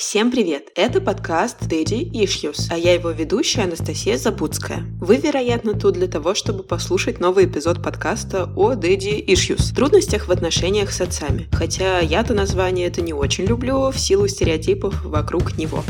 Всем привет! Это подкаст Daddy Issues, а я его ведущая Анастасия Забудская. Вы, вероятно, тут для того, чтобы послушать новый эпизод подкаста о Daddy Issues, трудностях в отношениях с отцами. Хотя я-то название это не очень люблю в силу стереотипов вокруг него.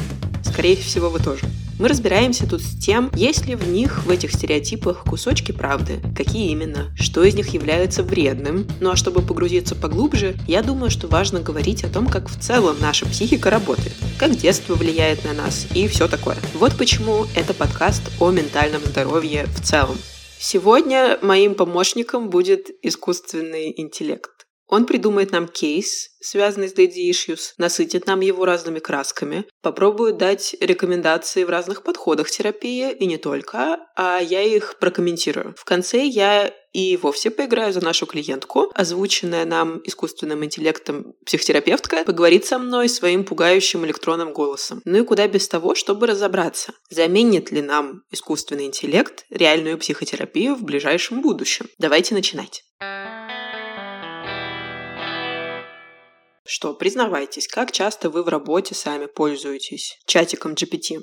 Скорее всего, вы тоже. Мы разбираемся тут с тем, есть ли в них, в этих стереотипах, кусочки правды, какие именно, что из них является вредным. Ну а чтобы погрузиться поглубже, я думаю, что важно говорить о том, как в целом наша психика работает, как детство влияет на нас и все такое. Вот почему это подкаст о ментальном здоровье в целом. Сегодня моим помощником будет искусственный интеллект. Он придумает нам кейс, связанный с Daddy Issues, насытит нам его разными красками, попробует дать рекомендации в разных подходах терапии, и не только, а я их прокомментирую. В конце я и вовсе поиграю за нашу клиентку, озвученная нам искусственным интеллектом психотерапевтка, поговорит со мной своим пугающим электронным голосом. Ну и куда без того, чтобы разобраться, заменит ли нам искусственный интеллект реальную психотерапию в ближайшем будущем. Давайте начинать. Что, признавайтесь, как часто вы в работе сами пользуетесь чатиком GPT?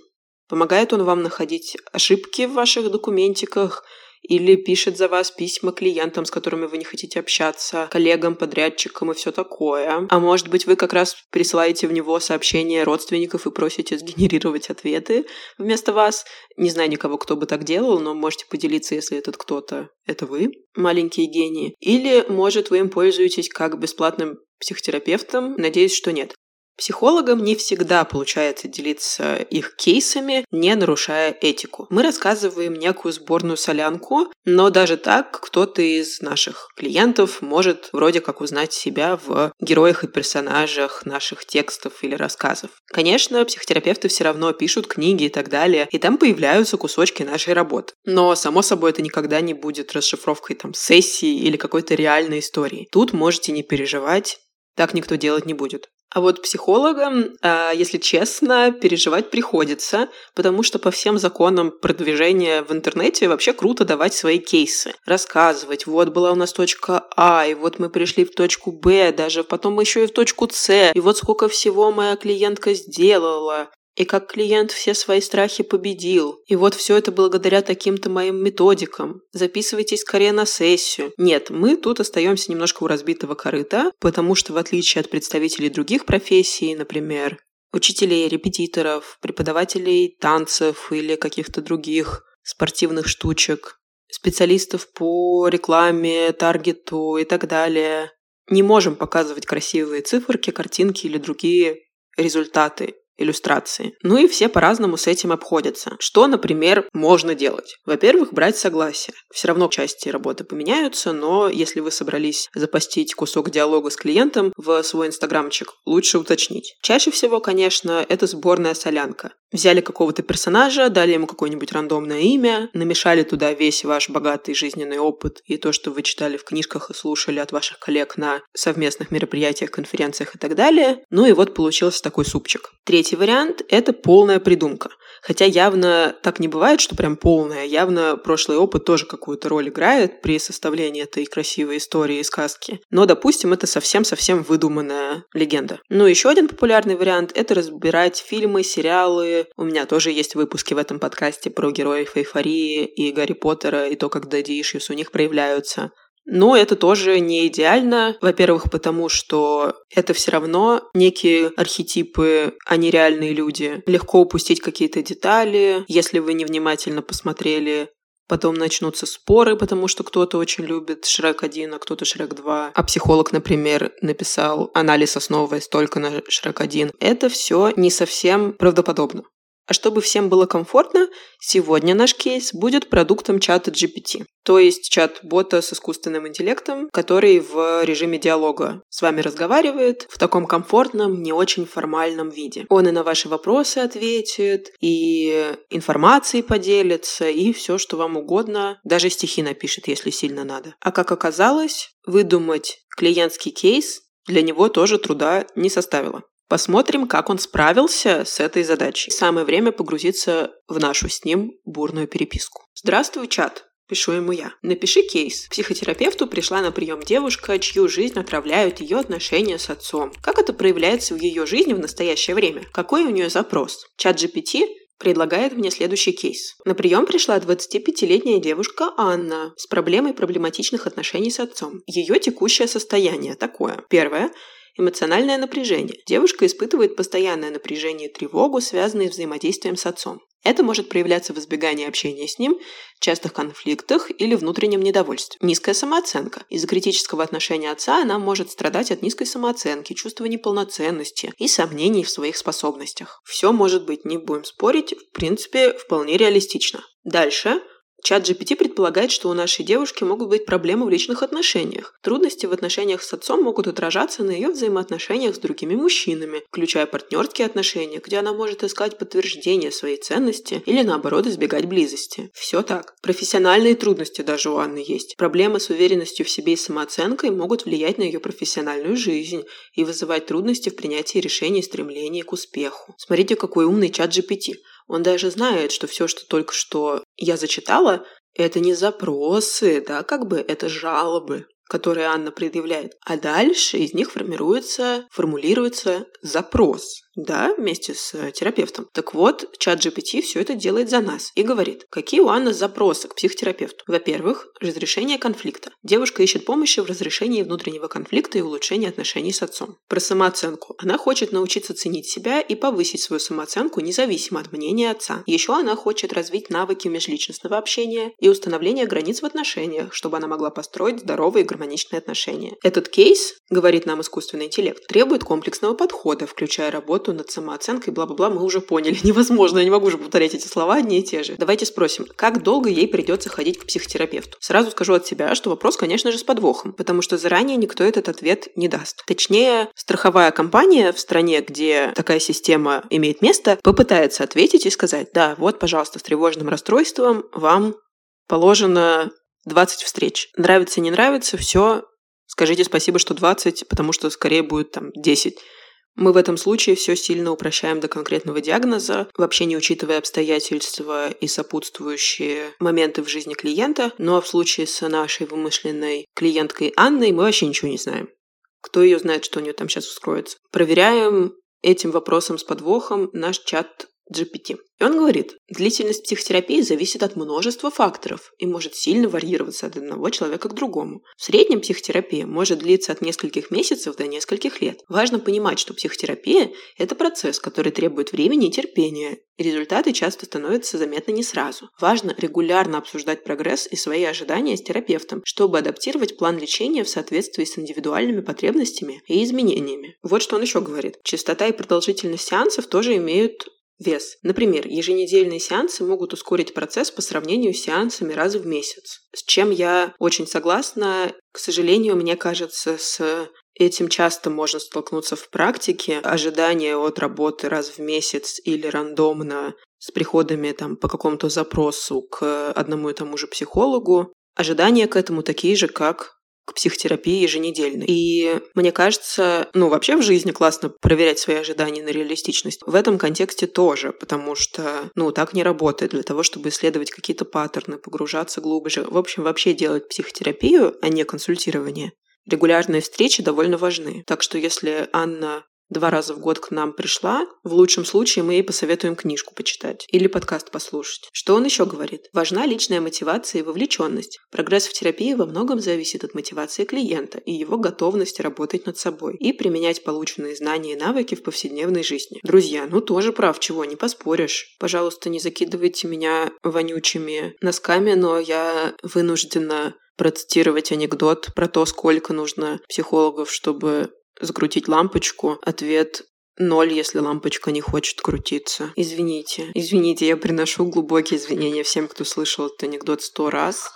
Помогает он вам находить ошибки в ваших документиках или пишет за вас письма клиентам, с которыми вы не хотите общаться, коллегам, подрядчикам и все такое. А может быть, вы как раз присылаете в него сообщения родственников и просите сгенерировать ответы вместо вас. Не знаю никого, кто бы так делал, но можете поделиться, если этот кто-то — это вы, маленькие гении. Или, может, вы им пользуетесь как бесплатным психотерапевтом? Надеюсь, что нет. Психологам не всегда получается делиться их кейсами, не нарушая этику. Мы рассказываем некую сборную солянку, но даже так кто-то из наших клиентов может вроде как узнать себя в героях и персонажах наших текстов или рассказов. Конечно, психотерапевты все равно пишут книги и так далее, и там появляются кусочки нашей работы. Но, само собой, это никогда не будет расшифровкой там сессии или какой-то реальной истории. Тут можете не переживать, так никто делать не будет. А вот психологам, а, если честно, переживать приходится, потому что по всем законам продвижения в интернете вообще круто давать свои кейсы, рассказывать, вот была у нас точка А, и вот мы пришли в точку Б, даже потом еще и в точку С, и вот сколько всего моя клиентка сделала, и как клиент все свои страхи победил. И вот все это благодаря таким-то моим методикам. Записывайтесь скорее на сессию. Нет, мы тут остаемся немножко у разбитого корыта, потому что в отличие от представителей других профессий, например, учителей, репетиторов, преподавателей танцев или каких-то других спортивных штучек, специалистов по рекламе, таргету и так далее, не можем показывать красивые циферки, картинки или другие результаты иллюстрации. Ну и все по-разному с этим обходятся. Что, например, можно делать? Во-первых, брать согласие. Все равно части работы поменяются, но если вы собрались запостить кусок диалога с клиентом в свой инстаграмчик, лучше уточнить. Чаще всего, конечно, это сборная солянка. Взяли какого-то персонажа, дали ему какое-нибудь рандомное имя, намешали туда весь ваш богатый жизненный опыт и то, что вы читали в книжках и слушали от ваших коллег на совместных мероприятиях, конференциях и так далее. Ну и вот получился такой супчик. Третий вариант – это полная придумка. Хотя явно так не бывает, что прям полная. Явно прошлый опыт тоже какую-то роль играет при составлении этой красивой истории и сказки. Но, допустим, это совсем-совсем выдуманная легенда. Ну, еще один популярный вариант – это разбирать фильмы, сериалы, у меня тоже есть выпуски в этом подкасте про героев эйфории и Гарри Поттера, и то, как Daddy Issues у них проявляются. Но это тоже не идеально. Во-первых, потому что это все равно некие архетипы, а не реальные люди. Легко упустить какие-то детали, если вы невнимательно посмотрели Потом начнутся споры, потому что кто-то очень любит Шрек 1, а кто-то Шрек 2. А психолог, например, написал анализ, основываясь только на Шрек 1. Это все не совсем правдоподобно. А чтобы всем было комфортно, сегодня наш кейс будет продуктом чата GPT, то есть чат-бота с искусственным интеллектом, который в режиме диалога с вами разговаривает в таком комфортном, не очень формальном виде. Он и на ваши вопросы ответит, и информацией поделится, и все, что вам угодно, даже стихи напишет, если сильно надо. А как оказалось, выдумать клиентский кейс для него тоже труда не составило. Посмотрим, как он справился с этой задачей. Самое время погрузиться в нашу с ним бурную переписку. Здравствуй, чат. Пишу ему я. Напиши кейс. К психотерапевту пришла на прием девушка, чью жизнь отравляют ее отношения с отцом. Как это проявляется в ее жизни в настоящее время? Какой у нее запрос? Чат GPT предлагает мне следующий кейс. На прием пришла 25-летняя девушка Анна с проблемой проблематичных отношений с отцом. Ее текущее состояние такое. Первое Эмоциональное напряжение. Девушка испытывает постоянное напряжение и тревогу, связанные с взаимодействием с отцом. Это может проявляться в избегании общения с ним, частых конфликтах или внутреннем недовольстве. Низкая самооценка. Из-за критического отношения отца она может страдать от низкой самооценки, чувства неполноценности и сомнений в своих способностях. Все может быть, не будем спорить, в принципе, вполне реалистично. Дальше Чат GPT предполагает, что у нашей девушки могут быть проблемы в личных отношениях. Трудности в отношениях с отцом могут отражаться на ее взаимоотношениях с другими мужчинами, включая партнерские отношения, где она может искать подтверждение своей ценности или наоборот избегать близости. Все так. Профессиональные трудности даже у Анны есть. Проблемы с уверенностью в себе и самооценкой могут влиять на ее профессиональную жизнь и вызывать трудности в принятии решений и стремлении к успеху. Смотрите, какой умный чат GPT. Он даже знает, что все, что только что я зачитала, это не запросы, да, как бы это жалобы которые Анна предъявляет. А дальше из них формируется, формулируется запрос, да, вместе с э, терапевтом. Так вот, чат GPT все это делает за нас и говорит, какие у Анны запросы к психотерапевту. Во-первых, разрешение конфликта. Девушка ищет помощи в разрешении внутреннего конфликта и улучшении отношений с отцом. Про самооценку. Она хочет научиться ценить себя и повысить свою самооценку независимо от мнения отца. Еще она хочет развить навыки межличностного общения и установления границ в отношениях, чтобы она могла построить здоровые и гармоничные отношения. Этот кейс, говорит нам искусственный интеллект, требует комплексного подхода, включая работу над самооценкой, бла-бла-бла, мы уже поняли. Невозможно, я не могу уже повторять эти слова одни и те же. Давайте спросим, как долго ей придется ходить к психотерапевту? Сразу скажу от себя, что вопрос, конечно же, с подвохом, потому что заранее никто этот ответ не даст. Точнее, страховая компания в стране, где такая система имеет место, попытается ответить и сказать, да, вот, пожалуйста, с тревожным расстройством вам положено 20 встреч. Нравится, не нравится, все, скажите спасибо, что 20, потому что скорее будет там 10. Мы в этом случае все сильно упрощаем до конкретного диагноза, вообще не учитывая обстоятельства и сопутствующие моменты в жизни клиента. Ну а в случае с нашей вымышленной клиенткой Анной мы вообще ничего не знаем. Кто ее знает, что у нее там сейчас вскроется. Проверяем этим вопросом с подвохом наш чат GPT. И он говорит, длительность психотерапии зависит от множества факторов и может сильно варьироваться от одного человека к другому. В среднем психотерапия может длиться от нескольких месяцев до нескольких лет. Важно понимать, что психотерапия – это процесс, который требует времени и терпения, и результаты часто становятся заметны не сразу. Важно регулярно обсуждать прогресс и свои ожидания с терапевтом, чтобы адаптировать план лечения в соответствии с индивидуальными потребностями и изменениями. Вот что он еще говорит. Частота и продолжительность сеансов тоже имеют Вес. Например, еженедельные сеансы могут ускорить процесс по сравнению с сеансами раз в месяц. С чем я очень согласна. К сожалению, мне кажется, с этим часто можно столкнуться в практике. Ожидание от работы раз в месяц или рандомно с приходами там, по какому-то запросу к одному и тому же психологу. Ожидания к этому такие же, как к психотерапии еженедельно. И мне кажется, ну, вообще в жизни классно проверять свои ожидания на реалистичность. В этом контексте тоже, потому что, ну, так не работает. Для того, чтобы исследовать какие-то паттерны, погружаться глубже. В общем, вообще делать психотерапию, а не консультирование. Регулярные встречи довольно важны. Так что если Анна два раза в год к нам пришла, в лучшем случае мы ей посоветуем книжку почитать или подкаст послушать. Что он еще говорит? Важна личная мотивация и вовлеченность. Прогресс в терапии во многом зависит от мотивации клиента и его готовности работать над собой и применять полученные знания и навыки в повседневной жизни. Друзья, ну тоже прав, чего не поспоришь. Пожалуйста, не закидывайте меня вонючими носками, но я вынуждена процитировать анекдот про то, сколько нужно психологов, чтобы закрутить лампочку. Ответ Ноль, если лампочка не хочет крутиться. Извините. Извините, я приношу глубокие извинения всем, кто слышал этот анекдот сто раз.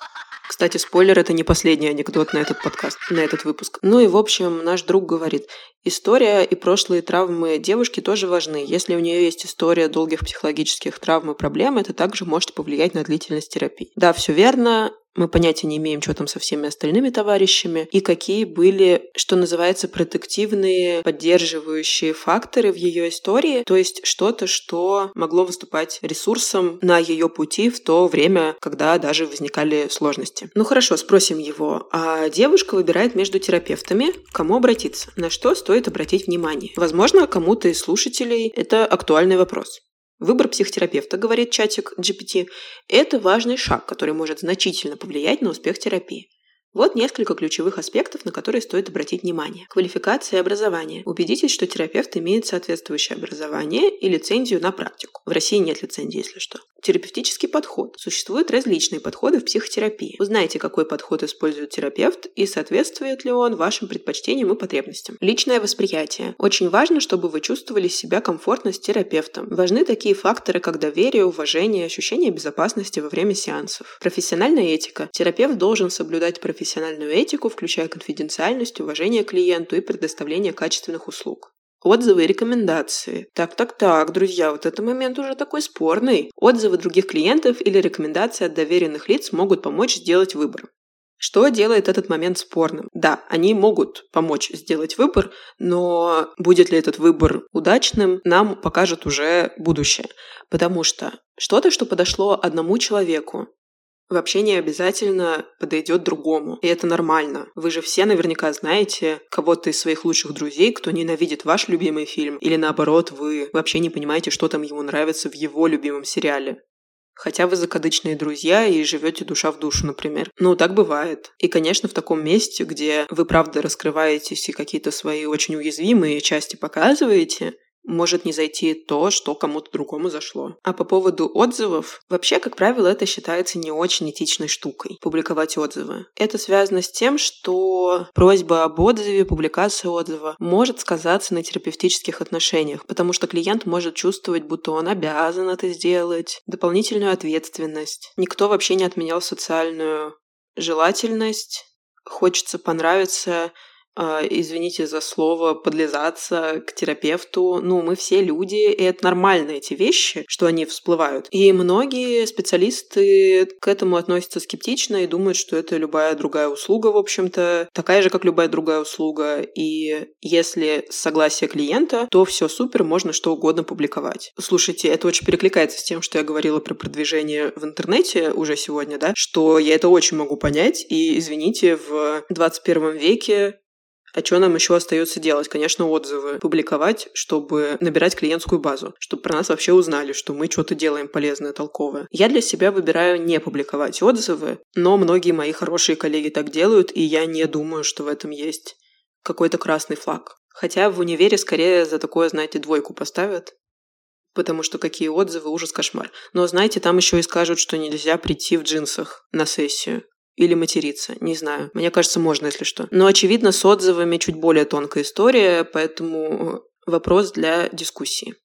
Кстати, спойлер, это не последний анекдот на этот подкаст, на этот выпуск. Ну и, в общем, наш друг говорит, история и прошлые травмы девушки тоже важны. Если у нее есть история долгих психологических травм и проблем, это также может повлиять на длительность терапии. Да, все верно. Мы понятия не имеем, что там со всеми остальными товарищами, и какие были, что называется, протективные, поддерживающие факторы в ее истории, то есть что-то, что могло выступать ресурсом на ее пути в то время, когда даже возникали сложности. Ну хорошо, спросим его. А девушка выбирает между терапевтами, к кому обратиться, на что стоит обратить внимание. Возможно, кому-то из слушателей это актуальный вопрос. Выбор психотерапевта, говорит чатик GPT, это важный шаг, который может значительно повлиять на успех терапии. Вот несколько ключевых аспектов, на которые стоит обратить внимание. Квалификация и образование. Убедитесь, что терапевт имеет соответствующее образование и лицензию на практику. В России нет лицензии, если что. Терапевтический подход. Существуют различные подходы в психотерапии. Узнайте, какой подход использует терапевт и соответствует ли он вашим предпочтениям и потребностям. Личное восприятие. Очень важно, чтобы вы чувствовали себя комфортно с терапевтом. Важны такие факторы, как доверие, уважение, ощущение безопасности во время сеансов. Профессиональная этика. Терапевт должен соблюдать профессиональную профессиональную этику, включая конфиденциальность, уважение клиенту и предоставление качественных услуг. Отзывы и рекомендации. Так-так-так, друзья, вот этот момент уже такой спорный. Отзывы других клиентов или рекомендации от доверенных лиц могут помочь сделать выбор. Что делает этот момент спорным? Да, они могут помочь сделать выбор, но будет ли этот выбор удачным, нам покажет уже будущее. Потому что что-то, что подошло одному человеку, вообще не обязательно подойдет другому. И это нормально. Вы же все наверняка знаете кого-то из своих лучших друзей, кто ненавидит ваш любимый фильм, или наоборот, вы вообще не понимаете, что там ему нравится в его любимом сериале. Хотя вы закадычные друзья и живете душа в душу, например. Ну, так бывает. И, конечно, в таком месте, где вы правда раскрываетесь и какие-то свои очень уязвимые части показываете, может не зайти то, что кому-то другому зашло. А по поводу отзывов, вообще, как правило, это считается не очень этичной штукой – публиковать отзывы. Это связано с тем, что просьба об отзыве, публикация отзыва может сказаться на терапевтических отношениях, потому что клиент может чувствовать, будто он обязан это сделать, дополнительную ответственность. Никто вообще не отменял социальную желательность, хочется понравиться, извините за слово, подлизаться к терапевту. Ну, мы все люди, и это нормально, эти вещи, что они всплывают. И многие специалисты к этому относятся скептично и думают, что это любая другая услуга, в общем-то, такая же, как любая другая услуга. И если согласие клиента, то все супер, можно что угодно публиковать. Слушайте, это очень перекликается с тем, что я говорила про продвижение в интернете уже сегодня, да, что я это очень могу понять, и, извините, в 21 веке а что нам еще остается делать? Конечно, отзывы публиковать, чтобы набирать клиентскую базу, чтобы про нас вообще узнали, что мы что-то делаем полезное, толковое. Я для себя выбираю не публиковать отзывы, но многие мои хорошие коллеги так делают, и я не думаю, что в этом есть какой-то красный флаг. Хотя в универе скорее за такое, знаете, двойку поставят, потому что какие отзывы, ужас, кошмар. Но, знаете, там еще и скажут, что нельзя прийти в джинсах на сессию или материться, не знаю. Мне кажется, можно, если что. Но, очевидно, с отзывами чуть более тонкая история, поэтому вопрос для дискуссии.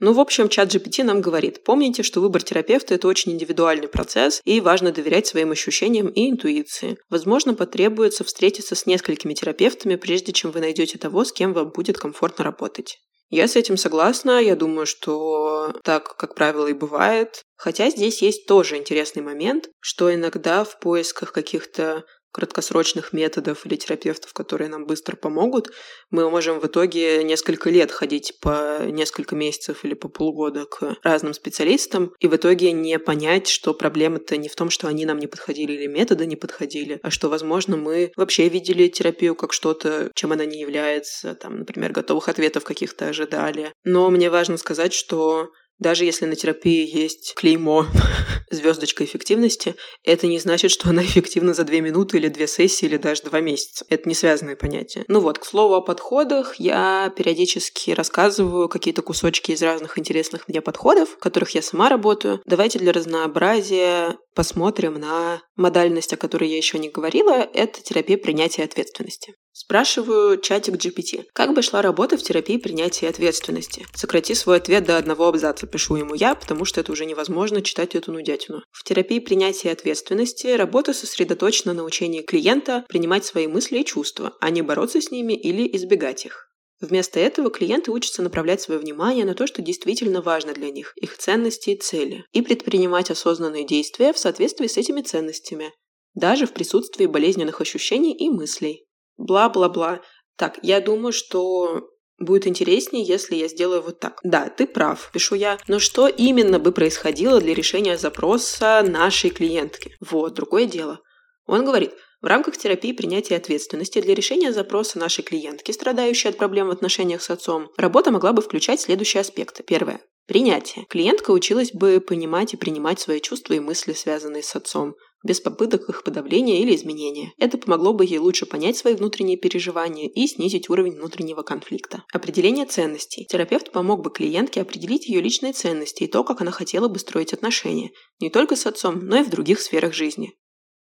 Ну, в общем, чат GPT нам говорит, помните, что выбор терапевта – это очень индивидуальный процесс, и важно доверять своим ощущениям и интуиции. Возможно, потребуется встретиться с несколькими терапевтами, прежде чем вы найдете того, с кем вам будет комфортно работать. Я с этим согласна. Я думаю, что так, как правило, и бывает. Хотя здесь есть тоже интересный момент, что иногда в поисках каких-то краткосрочных методов или терапевтов, которые нам быстро помогут, мы можем в итоге несколько лет ходить по несколько месяцев или по полгода к разным специалистам и в итоге не понять, что проблема-то не в том, что они нам не подходили или методы не подходили, а что, возможно, мы вообще видели терапию как что-то, чем она не является, там, например, готовых ответов каких-то ожидали. Но мне важно сказать, что даже если на терапии есть клеймо звездочка эффективности, это не значит, что она эффективна за две минуты или две сессии или даже два месяца. Это не связанные понятия. Ну вот, к слову о подходах, я периодически рассказываю какие-то кусочки из разных интересных мне подходов, в которых я сама работаю. Давайте для разнообразия посмотрим на модальность, о которой я еще не говорила. Это терапия принятия ответственности. Спрашиваю чатик GPT. Как бы шла работа в терапии принятия ответственности? Сократи свой ответ до одного абзаца, пишу ему я, потому что это уже невозможно читать эту нудятину. В терапии принятия ответственности работа сосредоточена на учении клиента принимать свои мысли и чувства, а не бороться с ними или избегать их. Вместо этого клиенты учатся направлять свое внимание на то, что действительно важно для них, их ценности и цели, и предпринимать осознанные действия в соответствии с этими ценностями, даже в присутствии болезненных ощущений и мыслей. Бла-бла-бла. Так, я думаю, что будет интереснее, если я сделаю вот так. Да, ты прав, пишу я. Но что именно бы происходило для решения запроса нашей клиентки? Вот, другое дело. Он говорит, в рамках терапии принятия ответственности для решения запроса нашей клиентки, страдающей от проблем в отношениях с отцом, работа могла бы включать следующие аспекты. Первое. Принятие. Клиентка училась бы понимать и принимать свои чувства и мысли, связанные с отцом, без попыток их подавления или изменения. Это помогло бы ей лучше понять свои внутренние переживания и снизить уровень внутреннего конфликта. Определение ценностей. Терапевт помог бы клиентке определить ее личные ценности и то, как она хотела бы строить отношения. Не только с отцом, но и в других сферах жизни.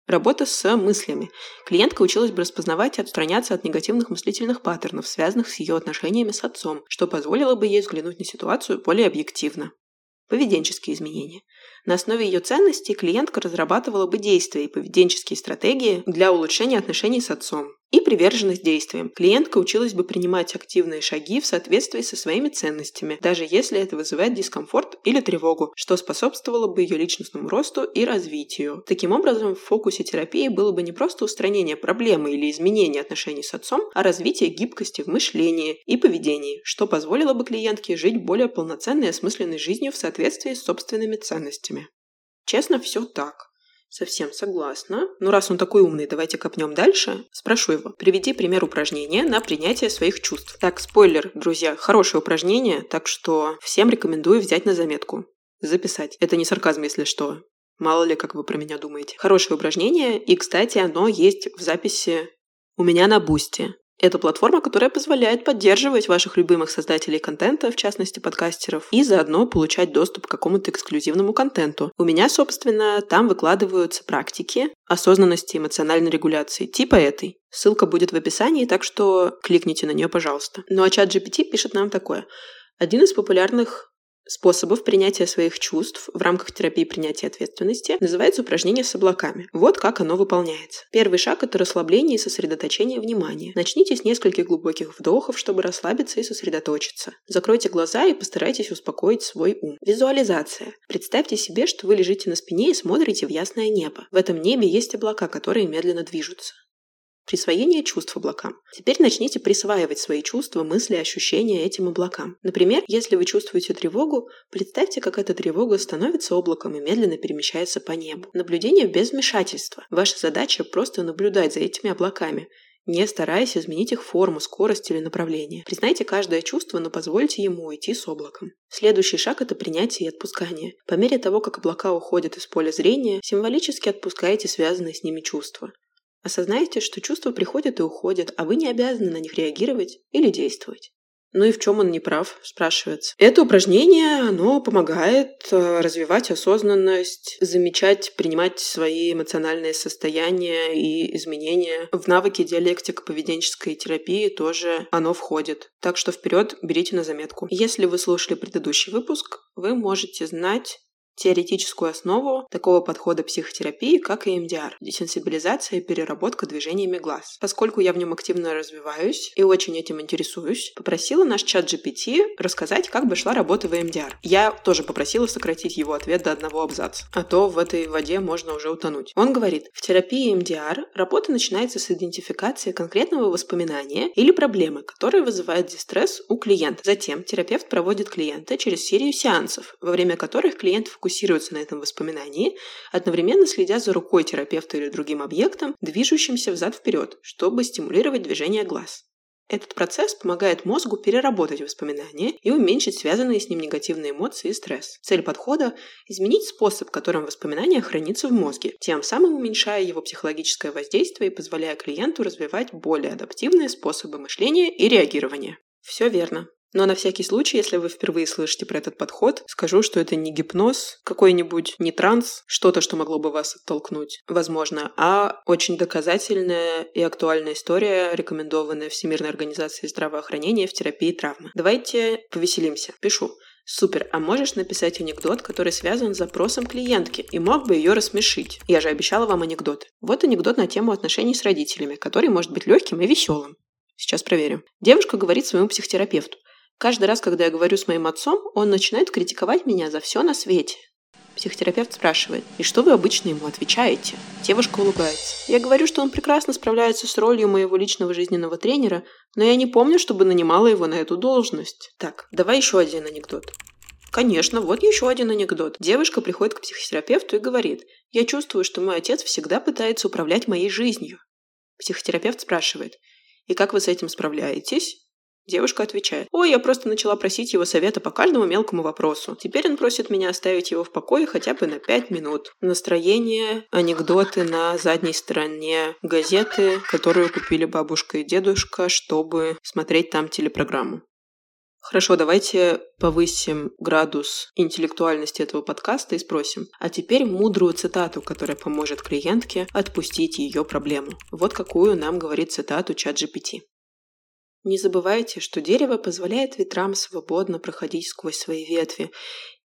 Работа с мыслями. Клиентка училась бы распознавать и отстраняться от негативных мыслительных паттернов, связанных с ее отношениями с отцом, что позволило бы ей взглянуть на ситуацию более объективно. Поведенческие изменения. На основе ее ценностей клиентка разрабатывала бы действия и поведенческие стратегии для улучшения отношений с отцом и приверженность действиям. Клиентка училась бы принимать активные шаги в соответствии со своими ценностями, даже если это вызывает дискомфорт или тревогу, что способствовало бы ее личностному росту и развитию. Таким образом, в фокусе терапии было бы не просто устранение проблемы или изменение отношений с отцом, а развитие гибкости в мышлении и поведении, что позволило бы клиентке жить более полноценной и осмысленной жизнью в соответствии с собственными ценностями. Честно, все так. Совсем согласна. Ну, раз он такой умный, давайте копнем дальше. Спрошу его. Приведи пример упражнения на принятие своих чувств. Так, спойлер, друзья, хорошее упражнение, так что всем рекомендую взять на заметку. Записать. Это не сарказм, если что. Мало ли, как вы про меня думаете. Хорошее упражнение, и, кстати, оно есть в записи у меня на Бусте. Это платформа, которая позволяет поддерживать ваших любимых создателей контента, в частности подкастеров, и заодно получать доступ к какому-то эксклюзивному контенту. У меня, собственно, там выкладываются практики осознанности эмоциональной регуляции, типа этой. Ссылка будет в описании, так что кликните на нее, пожалуйста. Ну а чат GPT пишет нам такое. Один из популярных способов принятия своих чувств в рамках терапии принятия ответственности называется упражнение с облаками. Вот как оно выполняется. Первый шаг – это расслабление и сосредоточение внимания. Начните с нескольких глубоких вдохов, чтобы расслабиться и сосредоточиться. Закройте глаза и постарайтесь успокоить свой ум. Визуализация. Представьте себе, что вы лежите на спине и смотрите в ясное небо. В этом небе есть облака, которые медленно движутся. Присвоение чувств облакам. Теперь начните присваивать свои чувства, мысли, ощущения этим облакам. Например, если вы чувствуете тревогу, представьте, как эта тревога становится облаком и медленно перемещается по небу. Наблюдение без вмешательства. Ваша задача просто наблюдать за этими облаками, не стараясь изменить их форму, скорость или направление. Признайте каждое чувство, но позвольте ему уйти с облаком. Следующий шаг – это принятие и отпускание. По мере того, как облака уходят из поля зрения, символически отпускайте связанные с ними чувства. Осознайте, что чувства приходят и уходят, а вы не обязаны на них реагировать или действовать. Ну и в чем он не прав, спрашивается. Это упражнение, оно помогает э, развивать осознанность, замечать, принимать свои эмоциональные состояния и изменения. В навыки диалектико-поведенческой терапии тоже оно входит. Так что вперед берите на заметку. Если вы слушали предыдущий выпуск, вы можете знать, теоретическую основу такого подхода психотерапии, как и МДР – десенсибилизация и переработка движениями глаз. Поскольку я в нем активно развиваюсь и очень этим интересуюсь, попросила наш чат GPT рассказать, как бы шла работа в МДР. Я тоже попросила сократить его ответ до одного абзаца, а то в этой воде можно уже утонуть. Он говорит, в терапии МДР работа начинается с идентификации конкретного воспоминания или проблемы, которая вызывает дистресс у клиента. Затем терапевт проводит клиента через серию сеансов, во время которых клиент фокусируется фокусируется на этом воспоминании, одновременно следя за рукой терапевта или другим объектом, движущимся взад-вперед, чтобы стимулировать движение глаз. Этот процесс помогает мозгу переработать воспоминания и уменьшить связанные с ним негативные эмоции и стресс. Цель подхода – изменить способ, которым воспоминание хранится в мозге, тем самым уменьшая его психологическое воздействие и позволяя клиенту развивать более адаптивные способы мышления и реагирования. Все верно. Но на всякий случай, если вы впервые слышите про этот подход, скажу, что это не гипноз какой-нибудь, не транс, что-то, что могло бы вас оттолкнуть, возможно, а очень доказательная и актуальная история, рекомендованная Всемирной организацией здравоохранения в терапии травмы. Давайте повеселимся. Пишу. Супер, а можешь написать анекдот, который связан с запросом клиентки и мог бы ее рассмешить? Я же обещала вам анекдот. Вот анекдот на тему отношений с родителями, который может быть легким и веселым. Сейчас проверим. Девушка говорит своему психотерапевту. Каждый раз, когда я говорю с моим отцом, он начинает критиковать меня за все на свете. Психотерапевт спрашивает, и что вы обычно ему отвечаете? Девушка улыбается. Я говорю, что он прекрасно справляется с ролью моего личного жизненного тренера, но я не помню, чтобы нанимала его на эту должность. Так, давай еще один анекдот. Конечно, вот еще один анекдот. Девушка приходит к психотерапевту и говорит, я чувствую, что мой отец всегда пытается управлять моей жизнью. Психотерапевт спрашивает, и как вы с этим справляетесь? Девушка отвечает, ой, я просто начала просить его совета по каждому мелкому вопросу. Теперь он просит меня оставить его в покое хотя бы на пять минут. Настроение, анекдоты на задней стороне газеты, которую купили бабушка и дедушка, чтобы смотреть там телепрограмму. Хорошо, давайте повысим градус интеллектуальности этого подкаста и спросим. А теперь мудрую цитату, которая поможет клиентке отпустить ее проблему. Вот какую нам говорит цитату чат GPT. Не забывайте, что дерево позволяет ветрам свободно проходить сквозь свои ветви,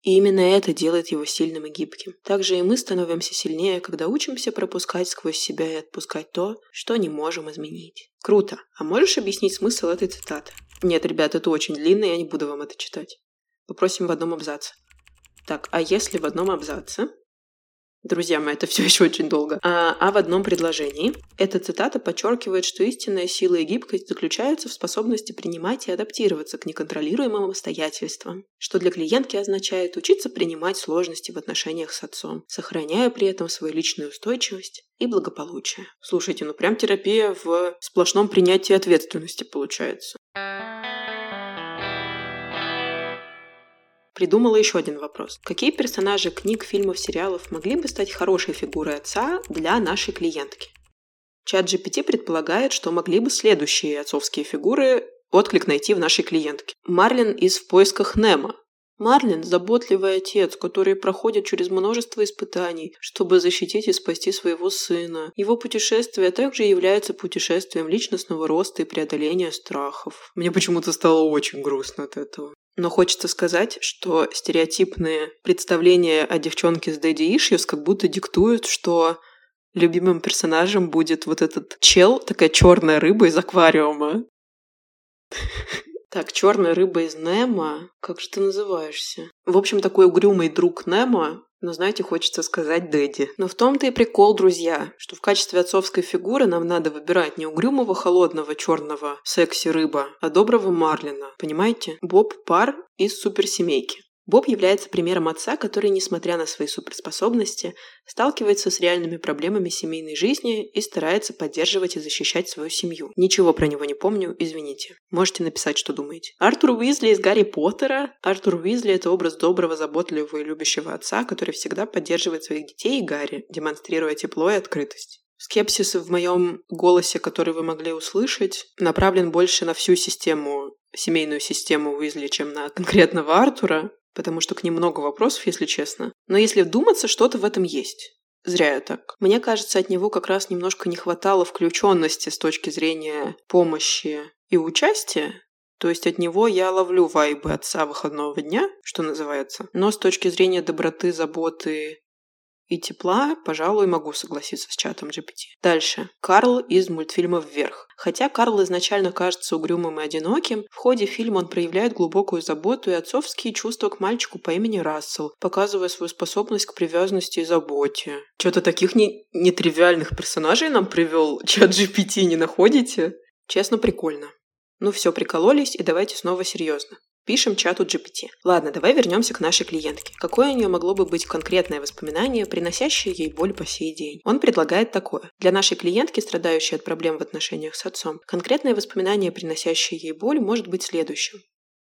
и именно это делает его сильным и гибким. Также и мы становимся сильнее, когда учимся пропускать сквозь себя и отпускать то, что не можем изменить. Круто. А можешь объяснить смысл этой цитаты? Нет, ребят, это очень длинно, я не буду вам это читать. Попросим в одном абзаце. Так, а если в одном абзаце Друзья мои, это все еще очень долго. А, а в одном предложении эта цитата подчеркивает, что истинная сила и гибкость заключаются в способности принимать и адаптироваться к неконтролируемым обстоятельствам, что для клиентки означает учиться принимать сложности в отношениях с отцом, сохраняя при этом свою личную устойчивость и благополучие. Слушайте, ну прям терапия в сплошном принятии ответственности получается. Придумала еще один вопрос. Какие персонажи книг, фильмов, сериалов могли бы стать хорошей фигурой отца для нашей клиентки? Чат GPT предполагает, что могли бы следующие отцовские фигуры отклик найти в нашей клиентке. Марлин из «В поисках Немо». Марлин – заботливый отец, который проходит через множество испытаний, чтобы защитить и спасти своего сына. Его путешествие также является путешествием личностного роста и преодоления страхов. Мне почему-то стало очень грустно от этого. Но хочется сказать, что стереотипные представления о девчонке с Дэдди Ишьюс как будто диктуют, что любимым персонажем будет вот этот чел, такая черная рыба из аквариума. Так, черная рыба из Немо. Как же ты называешься? В общем, такой угрюмый друг Немо, но, знаете, хочется сказать Дэдди. Но в том-то и прикол, друзья, что в качестве отцовской фигуры нам надо выбирать не угрюмого, холодного, черного секси-рыба, а доброго Марлина. Понимаете? Боб Пар из суперсемейки. Боб является примером отца, который, несмотря на свои суперспособности, сталкивается с реальными проблемами семейной жизни и старается поддерживать и защищать свою семью. Ничего про него не помню, извините. Можете написать, что думаете. Артур Уизли из Гарри Поттера. Артур Уизли – это образ доброго, заботливого и любящего отца, который всегда поддерживает своих детей и Гарри, демонстрируя тепло и открытость. Скепсис в моем голосе, который вы могли услышать, направлен больше на всю систему семейную систему Уизли, чем на конкретного Артура потому что к ним много вопросов, если честно. Но если вдуматься, что-то в этом есть. Зря я так. Мне кажется, от него как раз немножко не хватало включенности с точки зрения помощи и участия. То есть от него я ловлю вайбы отца выходного дня, что называется. Но с точки зрения доброты, заботы и тепла, пожалуй, могу согласиться с чатом GPT. Дальше. Карл из мультфильма «Вверх». Хотя Карл изначально кажется угрюмым и одиноким, в ходе фильма он проявляет глубокую заботу и отцовские чувства к мальчику по имени Рассел, показывая свою способность к привязанности и заботе. Что-то таких не нетривиальных персонажей нам привел чат GPT, не находите? Честно, прикольно. Ну все, прикололись, и давайте снова серьезно. Пишем чату GPT. Ладно, давай вернемся к нашей клиентке. Какое у нее могло бы быть конкретное воспоминание, приносящее ей боль по сей день? Он предлагает такое. Для нашей клиентки, страдающей от проблем в отношениях с отцом, конкретное воспоминание, приносящее ей боль, может быть следующим.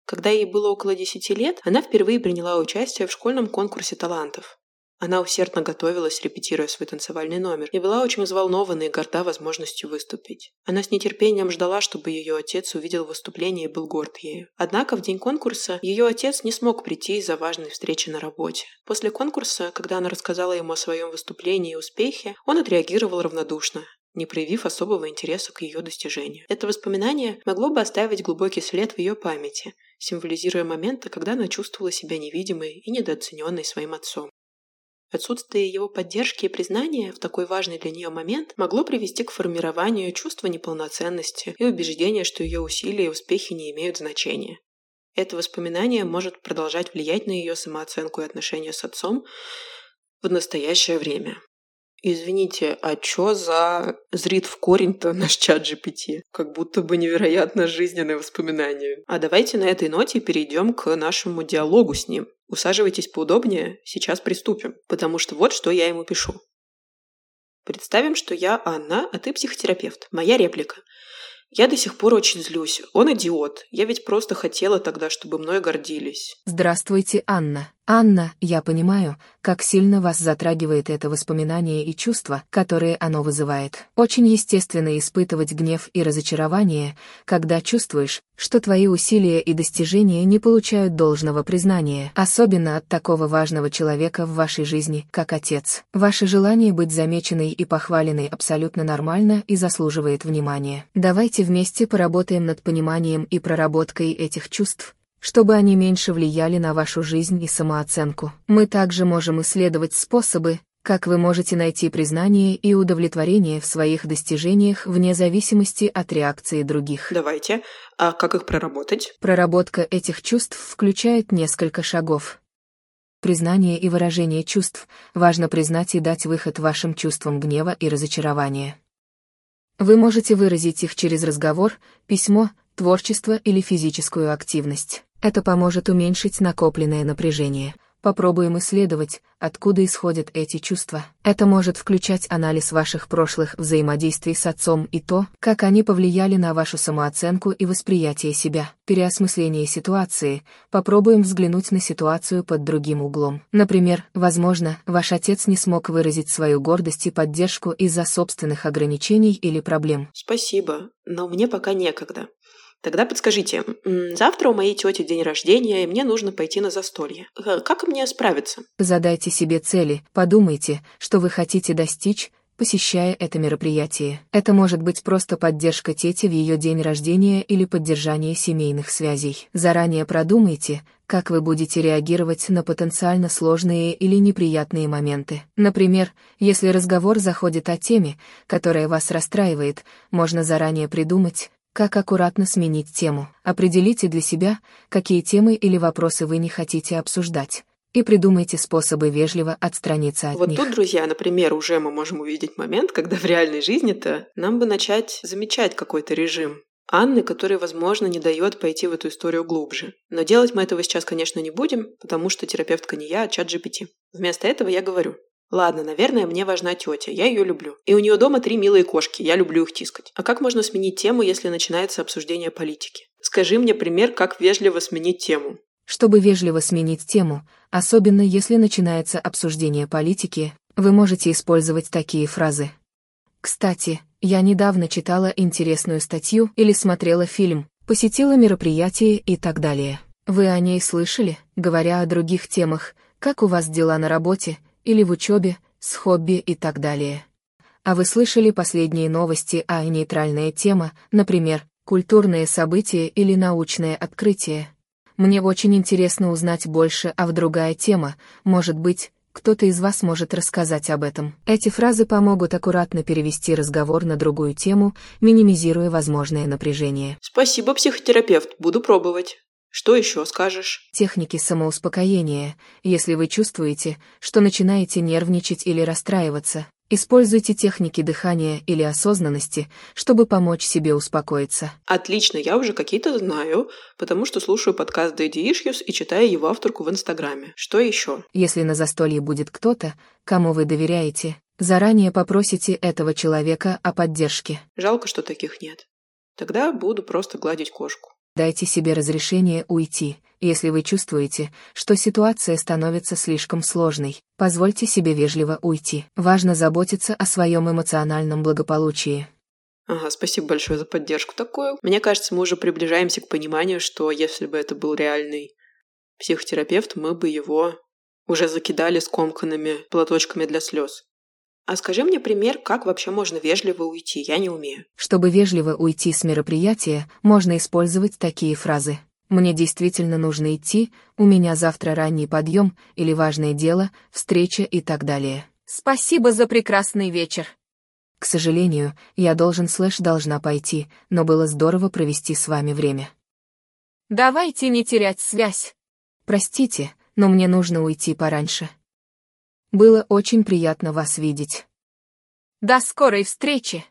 Когда ей было около 10 лет, она впервые приняла участие в школьном конкурсе талантов. Она усердно готовилась, репетируя свой танцевальный номер, и была очень взволнована и горда возможностью выступить. Она с нетерпением ждала, чтобы ее отец увидел выступление и был горд ею. Однако в день конкурса ее отец не смог прийти из-за важной встречи на работе. После конкурса, когда она рассказала ему о своем выступлении и успехе, он отреагировал равнодушно, не проявив особого интереса к ее достижению. Это воспоминание могло бы оставить глубокий след в ее памяти, символизируя моменты, когда она чувствовала себя невидимой и недооцененной своим отцом. Отсутствие его поддержки и признания в такой важный для нее момент могло привести к формированию чувства неполноценности и убеждения, что ее усилия и успехи не имеют значения. это воспоминание может продолжать влиять на ее самооценку и отношения с отцом в настоящее время. Извините, а чё за зрит в корень-то наш чат GPT? Как будто бы невероятно жизненные воспоминания. А давайте на этой ноте перейдем к нашему диалогу с ним. Усаживайтесь поудобнее, сейчас приступим. Потому что вот что я ему пишу. Представим, что я Анна, а ты психотерапевт. Моя реплика. Я до сих пор очень злюсь. Он идиот. Я ведь просто хотела тогда, чтобы мной гордились. Здравствуйте, Анна. Анна, я понимаю, как сильно вас затрагивает это воспоминание и чувства, которые оно вызывает. Очень естественно испытывать гнев и разочарование, когда чувствуешь, что твои усилия и достижения не получают должного признания, особенно от такого важного человека в вашей жизни, как отец. Ваше желание быть замеченной и похваленной абсолютно нормально и заслуживает внимания. Давайте вместе поработаем над пониманием и проработкой этих чувств, чтобы они меньше влияли на вашу жизнь и самооценку. Мы также можем исследовать способы, как вы можете найти признание и удовлетворение в своих достижениях вне зависимости от реакции других. Давайте. А как их проработать? Проработка этих чувств включает несколько шагов. Признание и выражение чувств. Важно признать и дать выход вашим чувствам гнева и разочарования. Вы можете выразить их через разговор, письмо, творчество или физическую активность. Это поможет уменьшить накопленное напряжение. Попробуем исследовать, откуда исходят эти чувства. Это может включать анализ ваших прошлых взаимодействий с отцом и то, как они повлияли на вашу самооценку и восприятие себя. Переосмысление ситуации. Попробуем взглянуть на ситуацию под другим углом. Например, возможно, ваш отец не смог выразить свою гордость и поддержку из-за собственных ограничений или проблем. Спасибо, но мне пока некогда. Тогда подскажите, завтра у моей тети день рождения, и мне нужно пойти на застолье. Как мне справиться? Задайте себе цели, подумайте, что вы хотите достичь, посещая это мероприятие. Это может быть просто поддержка тети в ее день рождения или поддержание семейных связей. Заранее продумайте, как вы будете реагировать на потенциально сложные или неприятные моменты. Например, если разговор заходит о теме, которая вас расстраивает, можно заранее придумать, как аккуратно сменить тему? Определите для себя, какие темы или вопросы вы не хотите обсуждать. И придумайте способы вежливо отстраниться от вот них. Вот тут, друзья, например, уже мы можем увидеть момент, когда в реальной жизни-то нам бы начать замечать какой-то режим. Анны, который, возможно, не дает пойти в эту историю глубже. Но делать мы этого сейчас, конечно, не будем, потому что терапевтка не я, а чат GPT. Вместо этого я говорю, Ладно, наверное, мне важна тетя, я ее люблю. И у нее дома три милые кошки, я люблю их тискать. А как можно сменить тему, если начинается обсуждение политики? Скажи мне пример, как вежливо сменить тему. Чтобы вежливо сменить тему, особенно если начинается обсуждение политики, вы можете использовать такие фразы. Кстати, я недавно читала интересную статью или смотрела фильм, посетила мероприятие и так далее. Вы о ней слышали, говоря о других темах, как у вас дела на работе, или в учебе, с хобби и так далее. А вы слышали последние новости, а нейтральная тема, например, культурные события или научное открытие? Мне очень интересно узнать больше, а в другая тема, может быть, кто-то из вас может рассказать об этом. Эти фразы помогут аккуратно перевести разговор на другую тему, минимизируя возможное напряжение. Спасибо, психотерапевт, буду пробовать. Что еще скажешь? Техники самоуспокоения. Если вы чувствуете, что начинаете нервничать или расстраиваться, используйте техники дыхания или осознанности, чтобы помочь себе успокоиться. Отлично, я уже какие-то знаю, потому что слушаю подкаст Daddy Issues и читаю его авторку в Инстаграме. Что еще? Если на застолье будет кто-то, кому вы доверяете, заранее попросите этого человека о поддержке. Жалко, что таких нет. Тогда буду просто гладить кошку. Дайте себе разрешение уйти, если вы чувствуете, что ситуация становится слишком сложной. Позвольте себе вежливо уйти. Важно заботиться о своем эмоциональном благополучии. Ага, спасибо большое за поддержку такую. Мне кажется, мы уже приближаемся к пониманию, что если бы это был реальный психотерапевт, мы бы его уже закидали скомканными платочками для слез. А скажи мне пример, как вообще можно вежливо уйти, я не умею. Чтобы вежливо уйти с мероприятия, можно использовать такие фразы. «Мне действительно нужно идти, у меня завтра ранний подъем или важное дело, встреча и так далее». «Спасибо за прекрасный вечер». К сожалению, я должен слэш должна пойти, но было здорово провести с вами время. Давайте не терять связь. Простите, но мне нужно уйти пораньше. Было очень приятно вас видеть. До скорой встречи!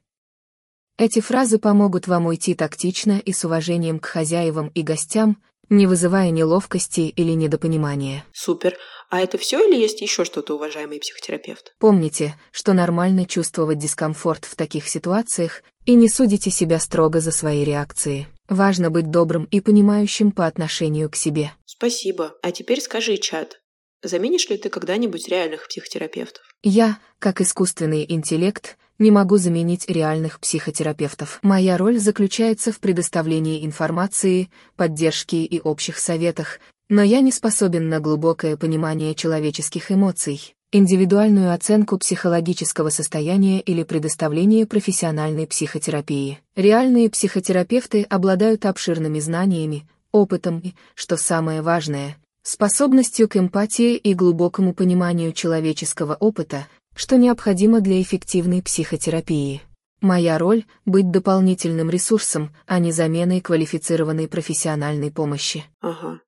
Эти фразы помогут вам уйти тактично и с уважением к хозяевам и гостям, не вызывая неловкости или недопонимания. Супер. А это все или есть еще что-то, уважаемый психотерапевт? Помните, что нормально чувствовать дискомфорт в таких ситуациях, и не судите себя строго за свои реакции. Важно быть добрым и понимающим по отношению к себе. Спасибо. А теперь скажи, чат, заменишь ли ты когда-нибудь реальных психотерапевтов? Я, как искусственный интеллект, не могу заменить реальных психотерапевтов. Моя роль заключается в предоставлении информации, поддержке и общих советах, но я не способен на глубокое понимание человеческих эмоций, индивидуальную оценку психологического состояния или предоставление профессиональной психотерапии. Реальные психотерапевты обладают обширными знаниями, опытом и, что самое важное, способностью к эмпатии и глубокому пониманию человеческого опыта, что необходимо для эффективной психотерапии. Моя роль — быть дополнительным ресурсом, а не заменой квалифицированной профессиональной помощи. Ага.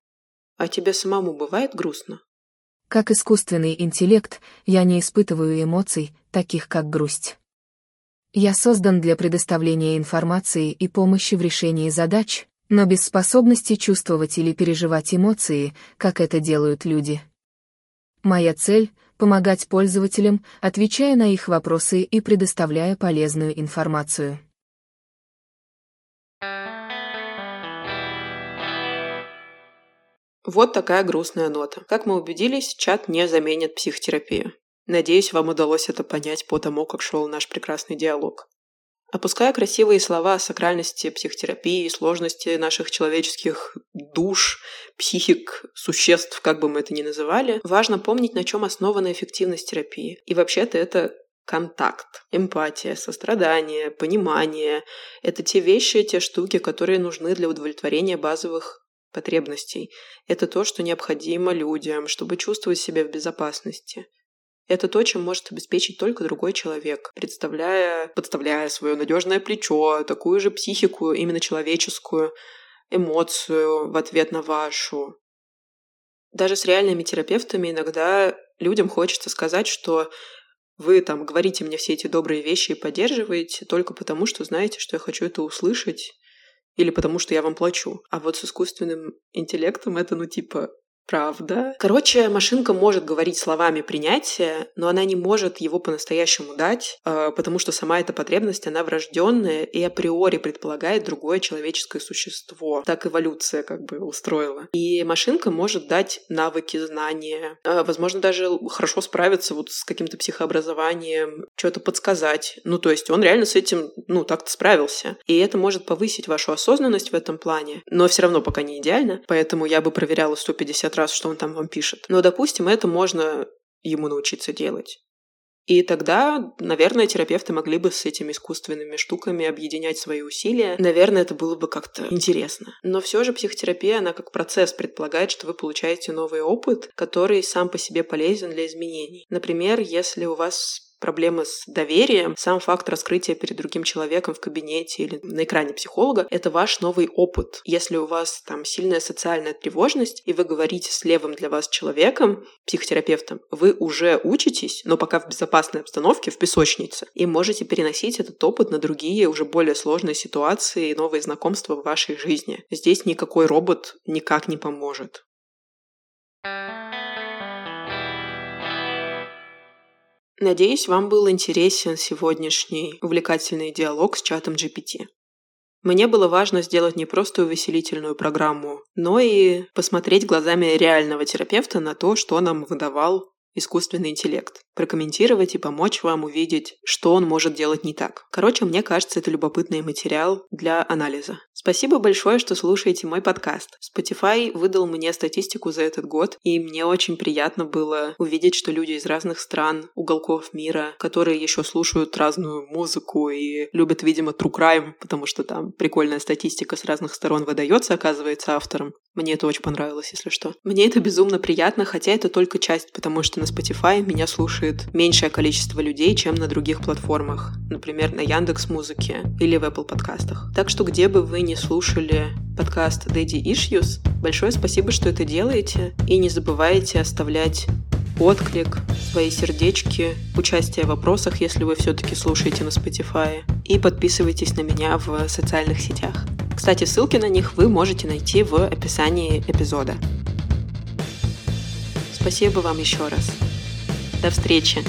А тебе самому бывает грустно? Как искусственный интеллект, я не испытываю эмоций, таких как грусть. Я создан для предоставления информации и помощи в решении задач, но без способности чувствовать или переживать эмоции, как это делают люди. Моя цель помогать пользователям, отвечая на их вопросы и предоставляя полезную информацию. Вот такая грустная нота. Как мы убедились, чат не заменит психотерапию. Надеюсь, вам удалось это понять по тому, как шел наш прекрасный диалог. Опуская красивые слова о сакральности психотерапии, сложности наших человеческих душ, психик, существ, как бы мы это ни называли, важно помнить, на чем основана эффективность терапии. И вообще-то это контакт, эмпатия, сострадание, понимание. Это те вещи, те штуки, которые нужны для удовлетворения базовых потребностей. Это то, что необходимо людям, чтобы чувствовать себя в безопасности. Это то, чем может обеспечить только другой человек, представляя, подставляя свое надежное плечо, такую же психику, именно человеческую, эмоцию в ответ на вашу. Даже с реальными терапевтами иногда людям хочется сказать, что вы там говорите мне все эти добрые вещи и поддерживаете только потому, что знаете, что я хочу это услышать, или потому что я вам плачу. А вот с искусственным интеллектом это, ну, типа, Правда. Короче, машинка может говорить словами принятия, но она не может его по-настоящему дать, э, потому что сама эта потребность, она врожденная и априори предполагает другое человеческое существо. Так эволюция как бы устроила. И машинка может дать навыки, знания, э, возможно, даже хорошо справиться вот с каким-то психообразованием, что-то подсказать. Ну, то есть он реально с этим, ну, так-то справился. И это может повысить вашу осознанность в этом плане, но все равно пока не идеально, поэтому я бы проверяла 150 раз, что он там вам пишет. Но, допустим, это можно ему научиться делать. И тогда, наверное, терапевты могли бы с этими искусственными штуками объединять свои усилия. Наверное, это было бы как-то интересно. Но все же психотерапия, она как процесс предполагает, что вы получаете новый опыт, который сам по себе полезен для изменений. Например, если у вас проблемы с доверием, сам факт раскрытия перед другим человеком в кабинете или на экране психолога — это ваш новый опыт. Если у вас там сильная социальная тревожность, и вы говорите с левым для вас человеком, психотерапевтом, вы уже учитесь, но пока в безопасной обстановке, в песочнице, и можете переносить этот опыт на другие уже более сложные ситуации и новые знакомства в вашей жизни. Здесь никакой робот никак не поможет. Надеюсь, вам был интересен сегодняшний увлекательный диалог с чатом GPT. Мне было важно сделать не просто увеселительную программу, но и посмотреть глазами реального терапевта на то, что нам выдавал искусственный интеллект, прокомментировать и помочь вам увидеть, что он может делать не так. Короче, мне кажется, это любопытный материал для анализа. Спасибо большое, что слушаете мой подкаст. Spotify выдал мне статистику за этот год, и мне очень приятно было увидеть, что люди из разных стран, уголков мира, которые еще слушают разную музыку и любят, видимо, true crime, потому что там прикольная статистика с разных сторон выдается, оказывается, автором. Мне это очень понравилось, если что. Мне это безумно приятно, хотя это только часть, потому что на Spotify меня слушает меньшее количество людей, чем на других платформах, например, на Яндекс Музыке или в Apple подкастах. Так что где бы вы ни слушали подкаст Daddy Issues, большое спасибо, что это делаете, и не забывайте оставлять отклик, свои сердечки, участие в вопросах, если вы все-таки слушаете на Spotify, и подписывайтесь на меня в социальных сетях. Кстати, ссылки на них вы можете найти в описании эпизода. Спасибо вам еще раз. До встречи!